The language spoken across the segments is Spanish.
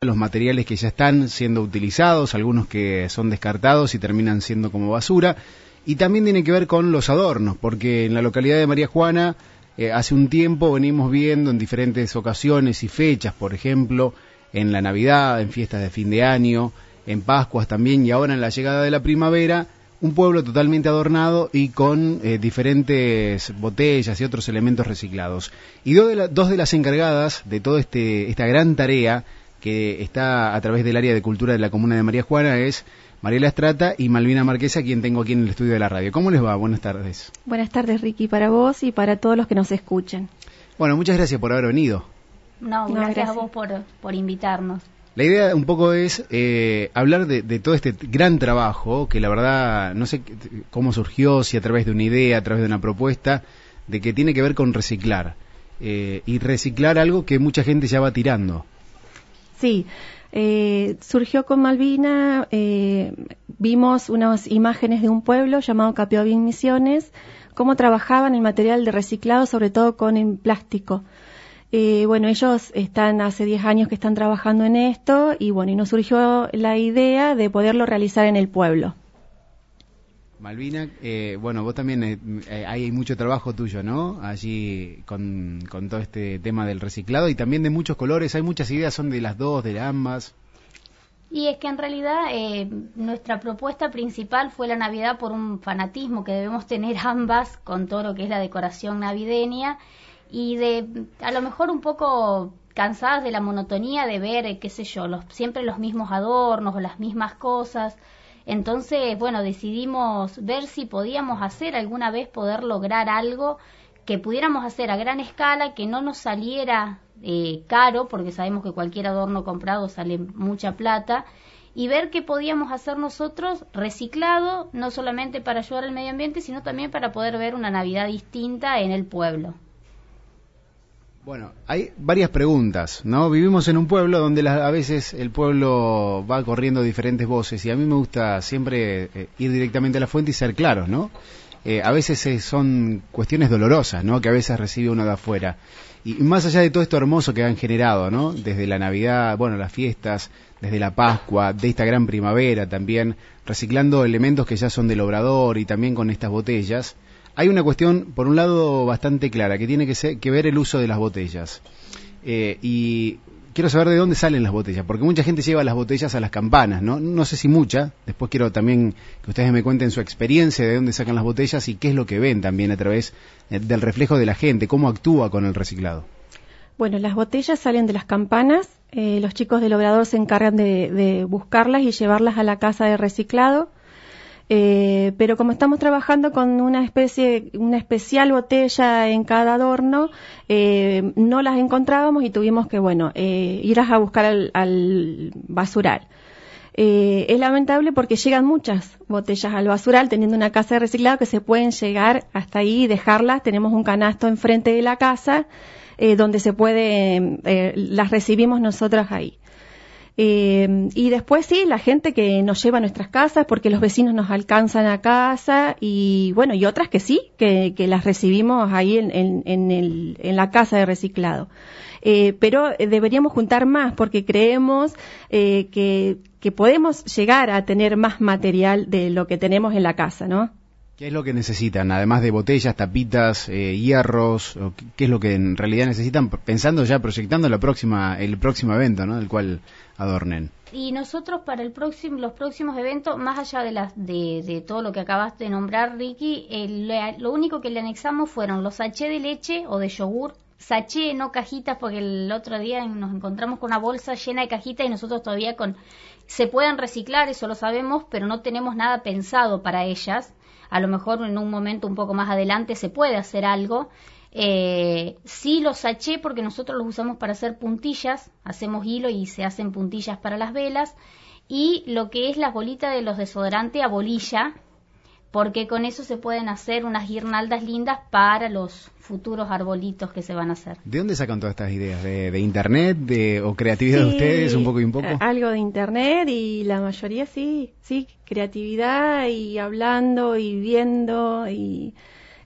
los materiales que ya están siendo utilizados, algunos que son descartados y terminan siendo como basura. Y también tiene que ver con los adornos, porque en la localidad de María Juana eh, hace un tiempo venimos viendo en diferentes ocasiones y fechas, por ejemplo, en la Navidad, en fiestas de fin de año, en Pascuas también y ahora en la llegada de la primavera, un pueblo totalmente adornado y con eh, diferentes botellas y otros elementos reciclados. Y dos de, dos de las encargadas de toda este, esta gran tarea que está a través del área de cultura de la comuna de María Juana es Mariela Estrata y Malvina Marquesa, quien tengo aquí en el estudio de la radio. ¿Cómo les va? Buenas tardes. Buenas tardes, Ricky, para vos y para todos los que nos escuchan. Bueno, muchas gracias por haber venido. No, gracias, a vos por, por invitarnos. La idea un poco es eh, hablar de, todo este gran trabajo, que la verdad no sé cómo surgió, si a través de una idea, a través de una propuesta, de que tiene que ver con reciclar. Eh, y reciclar algo que mucha gente ya va tirando. Sí, eh, surgió con Malvina, vimos unas imágenes de un pueblo llamado Capiobín Misiones, cómo trabajaban el material de reciclado, sobre todo con el plástico. Eh, bueno, ellos están hace 10 años que están trabajando en esto y bueno, y nos surgió la idea de poderlo realizar en el pueblo. Malvina, eh, bueno, vos también eh, hay mucho trabajo tuyo, ¿no? Allí con, todo este tema del reciclado y también de muchos colores, hay muchas ideas, son de las dos, de ambas. Y es que en realidad nuestra propuesta principal fue la Navidad por un fanatismo que debemos tener ambas con todo lo que es la decoración navideña y de a lo mejor un poco cansadas de la monotonía de ver, eh, qué sé yo, los, siempre los mismos adornos o las mismas cosas. Entonces, bueno, decidimos ver si podíamos hacer alguna vez poder lograr algo que pudiéramos hacer a gran escala, que no nos saliera eh, caro, porque sabemos que cualquier adorno comprado sale mucha plata, y ver qué podíamos hacer nosotros reciclado, no solamente para ayudar al medio ambiente, sino también para poder ver una Navidad distinta en el pueblo. Bueno, hay varias preguntas, ¿no? Vivimos en un pueblo donde a veces el pueblo va corriendo diferentes voces y a mí me gusta siempre eh, ir directamente a la fuente y ser claros, ¿no? Eh, a veces eh, son cuestiones dolorosas, ¿no? Que a veces recibe uno de afuera. Y más allá de todo esto hermoso que han generado, ¿no? Desde la Navidad, bueno, las fiestas, desde la Pascua, de esta gran primavera también, reciclando elementos que ya son del obrador y también con estas botellas, hay una cuestión, por un lado, bastante clara, que tiene que, que ver el uso de las botellas. Eh, y quiero saber de dónde salen las botellas, porque mucha gente lleva las botellas a las campanas, ¿no? No sé si mucha, después quiero también que ustedes me cuenten su experiencia de dónde sacan las botellas y qué es lo que ven también a través eh, del reflejo de la gente, cómo actúa con el reciclado. Bueno, las botellas salen de las campanas, eh, los chicos del obrador se encargan de buscarlas y llevarlas a la casa de reciclado. Eh, pero como estamos trabajando con una especie, una especial botella en cada adorno, eh, no las encontrábamos y tuvimos que, bueno, eh, ir a buscar al, basural. es lamentable porque llegan muchas botellas al basural teniendo una casa de reciclado que se pueden llegar hasta ahí y dejarlas. Tenemos un canasto enfrente de la casa donde se puede, las recibimos nosotras ahí. Eh, y después sí, la gente que nos lleva a nuestras casas porque los vecinos nos alcanzan a casa y bueno, y otras que sí, que, las recibimos ahí en, en, la casa de reciclado. Eh, pero deberíamos juntar más porque creemos eh, que, que podemos llegar a tener más material de lo que tenemos en la casa, ¿no? ¿Qué es lo que necesitan? Además de botellas, tapitas, eh, hierros, ¿qué es lo que en realidad necesitan? Pensando ya, proyectando la próxima, el próximo evento, ¿no? El cual adornen. Y nosotros para el próximo, los próximos eventos, más allá de, las, de, todo lo que acabaste de nombrar, Ricky, lo único que le anexamos fueron los sachets de leche o de yogur, sachet, no cajitas, porque el otro día nos encontramos con una bolsa llena de cajitas y nosotros todavía con... Se pueden reciclar, eso lo sabemos, pero no tenemos nada pensado para ellas a lo mejor en un momento un poco más adelante se puede hacer algo. Eh, sí los saché porque nosotros los usamos para hacer puntillas, hacemos hilo y se hacen puntillas para las velas. Y lo que es la bolita de los desodorantes a bolilla, porque con eso se pueden hacer unas guirnaldas lindas para los futuros arbolitos que se van a hacer. ¿De dónde sacan todas estas ideas? ¿De, internet de, o creatividad de ustedes? ¿Un poco y un poco? Algo de internet y la mayoría sí, sí, creatividad y hablando y viendo y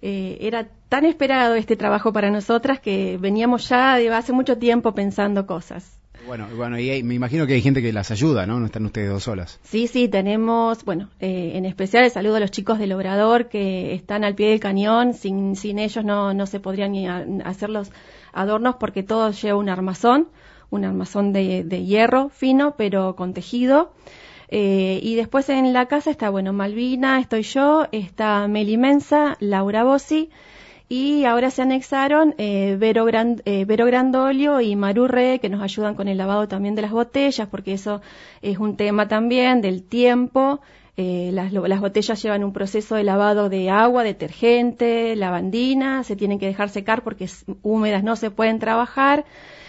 eh, era tan esperado este trabajo para nosotras que veníamos ya de hace mucho tiempo pensando cosas. Bueno, bueno, y me imagino que hay gente que las ayuda, ¿no? No están ustedes dos solas. Sí, sí, tenemos, bueno, eh, en especial el saludo a los chicos del Obrador que están al pie del cañón. Sin, sin ellos no, no se podrían ni hacer los adornos porque todo lleva un armazón, un armazón de, de hierro fino, pero con tejido. Eh, y después en la casa está, bueno, Malvina, estoy yo, está Meli Mensa, Laura Bossi, y ahora se anexaron eh, Vero, eh, Vero, Grandolio y Maru Re, que nos ayudan con el lavado también de las botellas, porque eso es un tema también del tiempo. Eh, las, las, botellas llevan un proceso de lavado de agua, detergente, lavandina, se tienen que dejar secar porque húmedas no se pueden trabajar.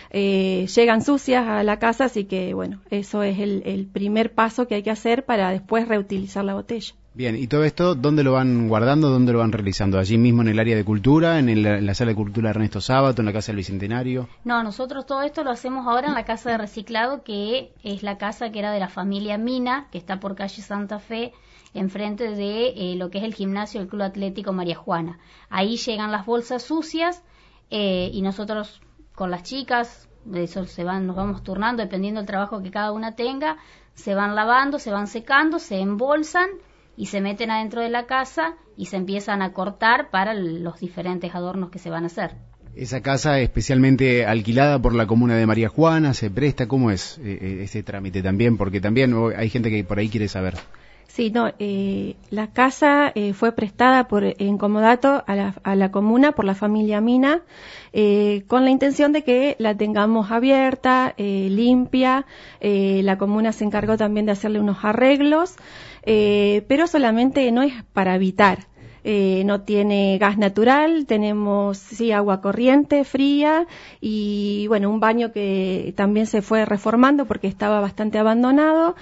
Eh, llegan sucias a la casa, así que bueno, eso es el, primer paso que hay que hacer para después reutilizar la botella. Bien, ¿y todo esto dónde lo van guardando, dónde lo van realizando? ¿Allí mismo en el área de cultura, en, la sala de cultura Ernesto Sábato, en la casa del Bicentenario? No, nosotros todo esto lo hacemos ahora en la casa de reciclado, que es la casa que era de la familia Mina, que está por calle Santa Fe, enfrente de eh, lo que es el gimnasio del Club Atlético María Juana. Ahí llegan las bolsas sucias eh, y nosotros con las chicas, eso se van, nos vamos turnando dependiendo del trabajo que cada una tenga, se van lavando, se van secando, se embolsan y se meten adentro de la casa y se empiezan a cortar para los diferentes adornos que se van a hacer. ¿Esa casa especialmente alquilada por la comuna de María Juana se presta? ¿Cómo es eh, eh, ese trámite también? Porque también hay gente que por ahí quiere saber. Sí, no, eh, la casa eh, fue prestada por en comodato a la, a la comuna por la familia Mina eh, con la intención de que la tengamos abierta, eh, limpia. Eh, la comuna se encargó también de hacerle unos arreglos, eh, pero solamente no es para habitar. Eh, no tiene gas natural, tenemos sí agua corriente, fría y bueno, un baño que también se fue reformando porque estaba bastante abandonado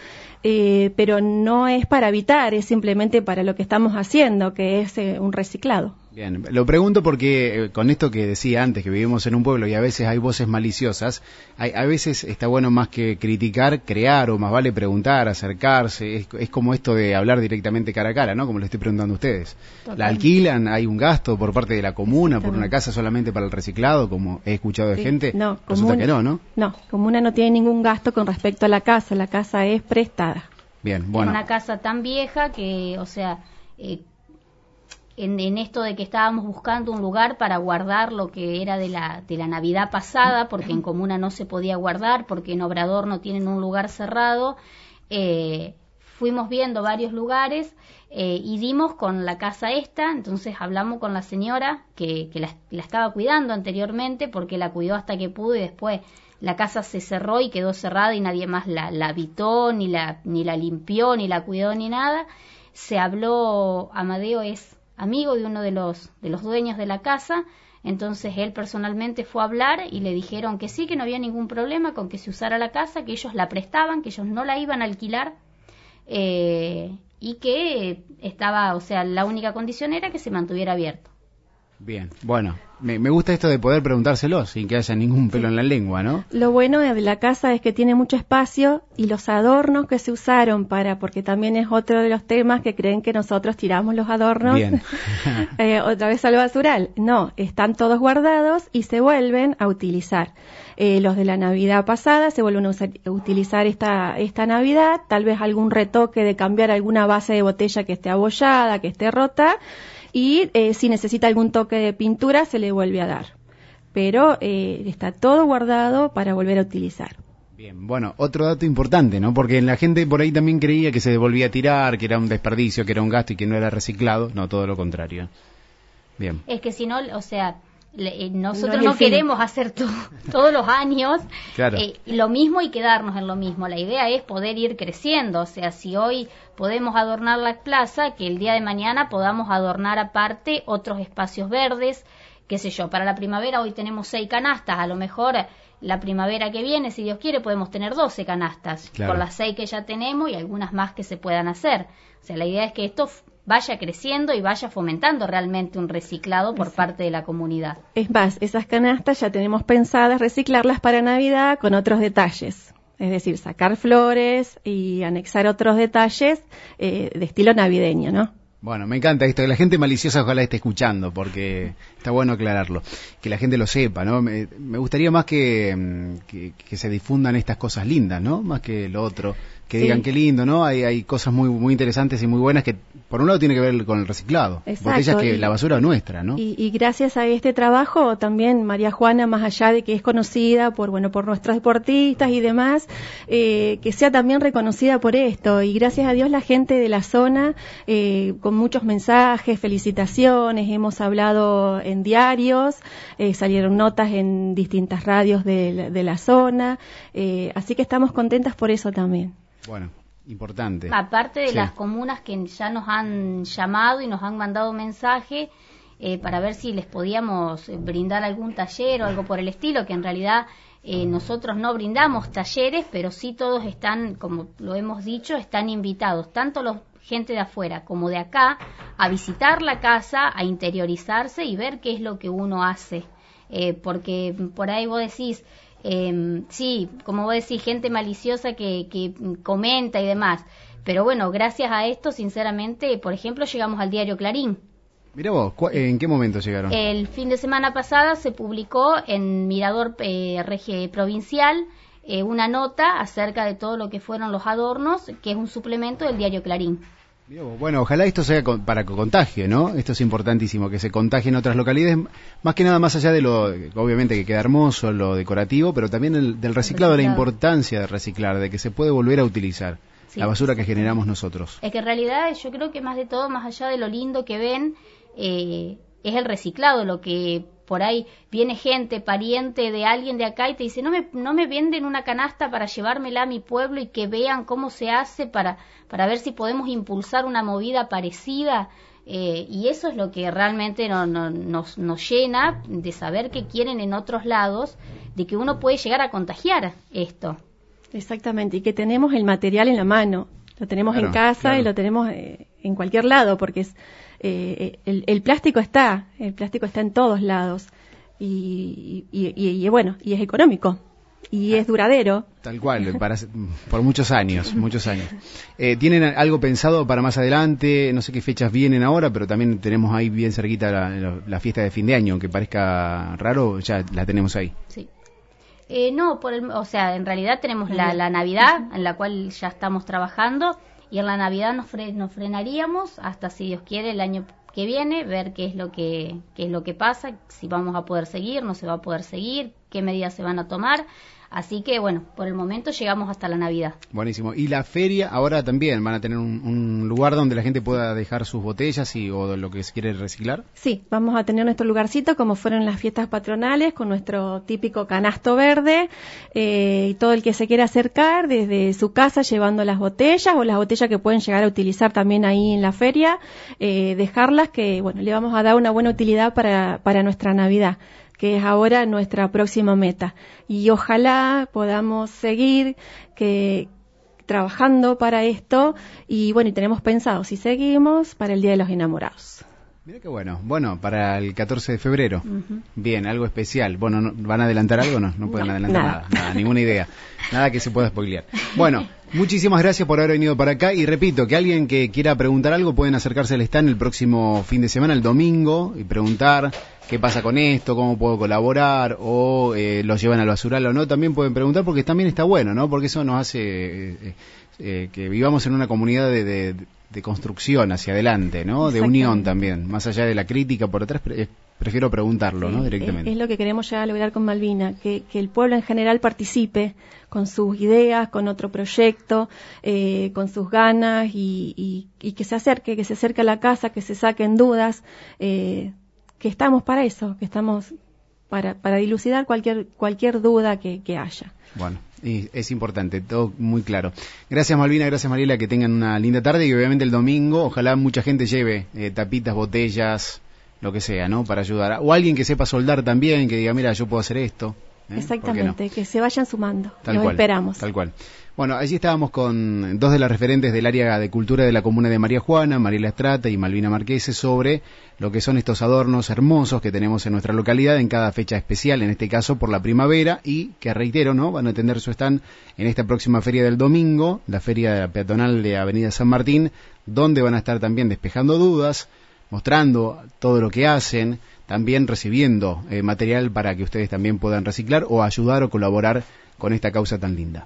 eh, pero no es para habitar, es simplemente para lo que estamos haciendo, que es eh, un reciclado. Bien, lo pregunto porque eh, con esto que decía antes, que vivimos en un pueblo y a veces hay voces maliciosas, hay, a veces está bueno más que criticar, crear o más vale preguntar, acercarse, es, como esto de hablar directamente cara a cara, ¿no? Como le estoy preguntando a ustedes. ¿La alquilan? ¿Hay un gasto por parte de la comuna por una casa solamente para el reciclado, como he escuchado de gente? No, comuna, que no, ¿no? No, comuna no tiene ningún gasto con respecto a la casa, la casa es prestada. Bien, bueno. Es una casa tan vieja que, o sea, eh, en, esto de que estábamos buscando un lugar para guardar lo que era de la, de la Navidad pasada, porque en Comuna no se podía guardar, porque en Obrador no tienen un lugar cerrado. Eh, fuimos viendo varios lugares eh, y dimos con la casa esta, entonces hablamos con la señora que, que la, estaba cuidando anteriormente porque la cuidó hasta que pudo y después la casa se cerró y quedó cerrada y nadie más la, la habitó, ni la, ni la limpió, ni la cuidó, ni nada. Se habló, Amadeo es amigo de uno de los, de los dueños de la casa, entonces él personalmente fue a hablar y le dijeron que sí, que no había ningún problema con que se usara la casa, que ellos la prestaban, que ellos no la iban a alquilar eh, y que estaba, o sea, la única condición era que se mantuviera abierto. Bien, bueno, me, gusta esto de poder preguntárselo sin que haya ningún pelo en la lengua, ¿no? Lo bueno de la casa es que tiene mucho espacio y los adornos que se usaron para, porque también es otro de los temas que creen que nosotros tiramos los adornos eh, otra vez al basural. No, están todos guardados y se vuelven a utilizar. Eh, los de la Navidad pasada se vuelven a utilizar esta, esta Navidad, tal vez algún retoque de cambiar alguna base de botella que esté abollada, que esté rota y eh, si necesita algún toque de pintura se le vuelve a dar. Pero eh, está todo guardado para volver a utilizar. Bien, bueno, otro dato importante, ¿no? Porque la gente por ahí también creía que se devolvía a tirar, que era un desperdicio, que era un gasto y que no era reciclado. No, todo lo contrario. Bien. Es que si no, o sea, eh, nosotros no, queremos hacer todos los años eh, lo mismo y quedarnos en lo mismo. La idea es poder ir creciendo. O sea, si hoy podemos adornar la plaza, que el día de mañana podamos adornar aparte otros espacios verdes, qué sé yo. Para la primavera hoy tenemos seis canastas, a lo mejor la primavera que viene, si Dios quiere, podemos tener doce canastas, por las seis que ya tenemos y algunas más que se puedan hacer. O sea, la idea es que esto vaya creciendo y vaya fomentando realmente un reciclado por parte de la comunidad. Es más, esas canastas ya tenemos pensadas reciclarlas para Navidad con otros detalles. Es decir, sacar flores y anexar otros detalles eh, de estilo navideño, ¿no? Bueno, me encanta esto. La gente maliciosa ojalá esté escuchando, porque está bueno aclararlo. Que la gente lo sepa, ¿no? Me, gustaría más que, mm, que, que, se difundan estas cosas lindas, ¿no? Más que lo otro que digan qué lindo, ¿no? Hay, hay cosas muy muy interesantes y muy buenas que por un lado tiene que ver con el reciclado, Exacto. botellas que la basura nuestra, ¿no? Y, y, gracias a este trabajo también María Juana, más allá de que es conocida por bueno por nuestros deportistas y demás, eh, que sea también reconocida por esto y gracias a Dios la gente de la zona eh, con muchos mensajes, felicitaciones, hemos hablado en diarios, eh, salieron notas en distintas radios de, de la zona, eh, así que estamos contentas por eso también. Bueno, importante. Aparte de las comunas que ya nos han llamado y nos han mandado mensaje eh, para ver si les podíamos brindar algún taller o algo por el estilo, que en realidad eh, nosotros no brindamos talleres, pero sí todos están, como lo hemos dicho, están invitados, tanto los gente de afuera como de acá, a visitar la casa, a interiorizarse y ver qué es lo que uno hace. Eh, porque por ahí vos decís, eh, sí, como vos decís, gente maliciosa que, que comenta y demás. Pero bueno, gracias a esto, sinceramente, por ejemplo, llegamos al diario Clarín. Mira vos, ¿en qué momento llegaron? El fin de semana pasada se publicó en Mirador eh, Provincial eh, una nota acerca de todo lo que fueron los adornos, que es un suplemento del diario Clarín. Bueno, ojalá esto sea para que contagie, ¿no? Esto es importantísimo, que se contagie en otras localidades, más que nada más allá de lo, obviamente que queda hermoso, lo decorativo, pero también el, del reciclado, la importancia de reciclar, de que se puede volver a utilizar la basura que generamos nosotros. Es que en realidad yo creo que más de todo, más allá de lo lindo que ven, eh, es el reciclado, lo que por ahí viene gente, pariente de alguien de acá y te dice, no me, no me venden una canasta para llevármela a mi pueblo y que vean cómo se hace para, para ver si podemos impulsar una movida parecida. Eh, y eso es lo que realmente no, nos, nos llena de saber que quieren en otros lados, de que uno puede llegar a contagiar esto. Exactamente, y que tenemos el material en la mano, lo tenemos en casa y lo tenemos eh, en cualquier lado, porque es, eh, el, plástico está, el plástico está en todos lados y, y, bueno, y es económico y es duradero. Tal cual, por muchos años, muchos años. Eh, ¿Tienen algo pensado para más adelante? No sé qué fechas vienen ahora, pero también tenemos ahí bien cerquita la, fiesta de fin de año, aunque parezca raro, ya la tenemos ahí. Sí. Eh, no, por o sea, en realidad tenemos la, la Navidad, en la cual ya estamos trabajando y en la Navidad nos, nos frenaríamos hasta si Dios quiere el año que viene ver qué es lo que qué es lo que pasa si vamos a poder seguir no se va a poder seguir qué medidas se van a tomar Así que bueno, por el momento llegamos hasta la Navidad. Buenísimo. Y la feria ahora también van a tener un, lugar donde la gente pueda dejar sus botellas y o lo que se quiere reciclar. Sí, vamos a tener nuestro lugarcito como fueron las fiestas patronales con nuestro típico canasto verde eh, y todo el que se quiera acercar desde su casa llevando las botellas o las botellas que pueden llegar a utilizar también ahí en la feria, eh, dejarlas que bueno le vamos a dar una buena utilidad para, para nuestra Navidad que es ahora nuestra próxima meta. Y ojalá podamos seguir que, trabajando para esto y bueno, y tenemos pensado, si seguimos, para el Día de los Enamorados. Mira qué bueno. Bueno, para el 14 de febrero. Bien, algo especial. Bueno, ¿van a adelantar algo? No, no pueden adelantar nada. nada. ninguna idea. Nada que se pueda spoilear. Bueno, muchísimas gracias por haber venido para acá y repito, que alguien que quiera preguntar algo pueden acercarse al stand el próximo fin de semana, el domingo, y preguntar qué pasa con esto, cómo puedo colaborar, o eh, los llevan al basural o no, también pueden preguntar porque también está bueno, ¿no? Porque eso nos hace eh, eh, que vivamos en una comunidad de, construcción hacia adelante, ¿no? De unión también, más allá de la crítica por atrás. prefiero preguntarlo, ¿no? Directamente. Es, lo que queremos ya lograr con Malvina, que, el pueblo en general participe con sus ideas, con otro proyecto, con sus ganas y, que se acerque, que se acerque a la casa, que se saquen dudas. Eh, que estamos para eso, que estamos para, para dilucidar cualquier, cualquier duda que, que haya. Bueno, y es importante, todo muy claro. Gracias Malvina, gracias Mariela, que tengan una linda tarde y obviamente el domingo, ojalá mucha gente lleve eh, tapitas, botellas, lo que sea, ¿no? Para ayudar. O alguien que sepa soldar también, que diga, mira, yo puedo hacer esto. ¿eh? Exactamente, que se vayan sumando. Tal Los cual, esperamos. Tal cual. Bueno, allí estábamos con dos de las referentes del área de cultura de la comuna de María Juana, Mariela Estrata y Malvina Marquese, sobre lo que son estos adornos hermosos que tenemos en nuestra localidad en cada fecha especial, en este caso por la primavera, y que reitero, ¿no? Van a tener su stand en esta próxima feria del domingo, la feria peatonal de Avenida San Martín, donde van a estar también despejando dudas, mostrando todo lo que hacen, también recibiendo eh, material para que ustedes también puedan reciclar o ayudar o colaborar con esta causa tan linda.